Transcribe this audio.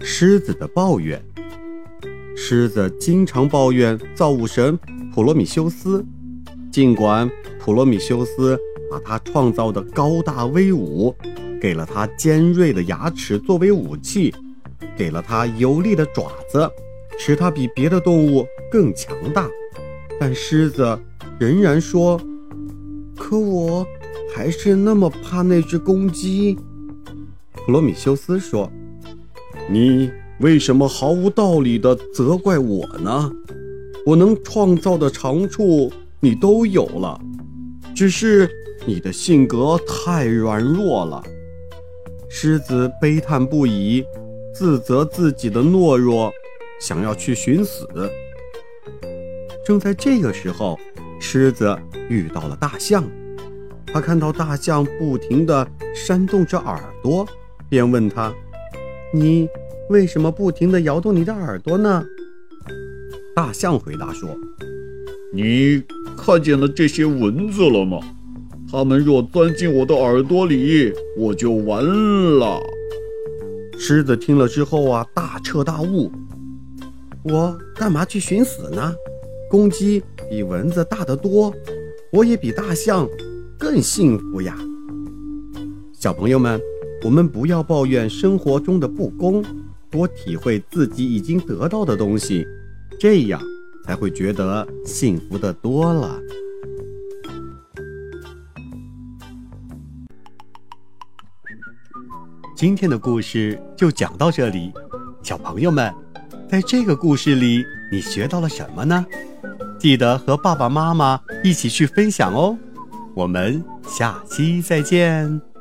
狮子的抱怨。狮子经常抱怨造物神普罗米修斯，尽管普罗米修斯把他创造的高大威武，给了他尖锐的牙齿作为武器，给了他有力的爪子，使他比别的动物更强大，但狮子仍然说：“可我还是那么怕那只公鸡。”普罗米修斯说：“你。”为什么毫无道理的责怪我呢？我能创造的长处你都有了，只是你的性格太软弱了。狮子悲叹不已，自责自己的懦弱，想要去寻死。正在这个时候，狮子遇到了大象，他看到大象不停地扇动着耳朵，便问他：“你？”为什么不停地摇动你的耳朵呢？大象回答说：“你看见了这些蚊子了吗？它们若钻进我的耳朵里，我就完了。”狮子听了之后啊，大彻大悟：“我干嘛去寻死呢？公鸡比蚊子大得多，我也比大象更幸福呀！”小朋友们，我们不要抱怨生活中的不公。多体会自己已经得到的东西，这样才会觉得幸福的多了。今天的故事就讲到这里，小朋友们，在这个故事里你学到了什么呢？记得和爸爸妈妈一起去分享哦。我们下期再见。